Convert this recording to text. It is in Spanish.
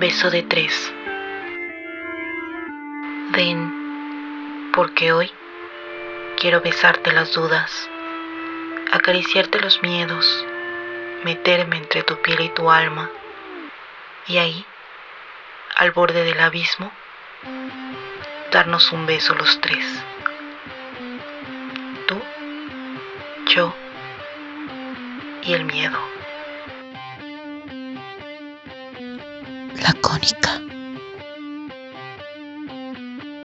Beso de tres. Ven, porque hoy quiero besarte las dudas, acariciarte los miedos, meterme entre tu piel y tu alma, y ahí, al borde del abismo, darnos un beso los tres. Tú, yo y el miedo. lacónica.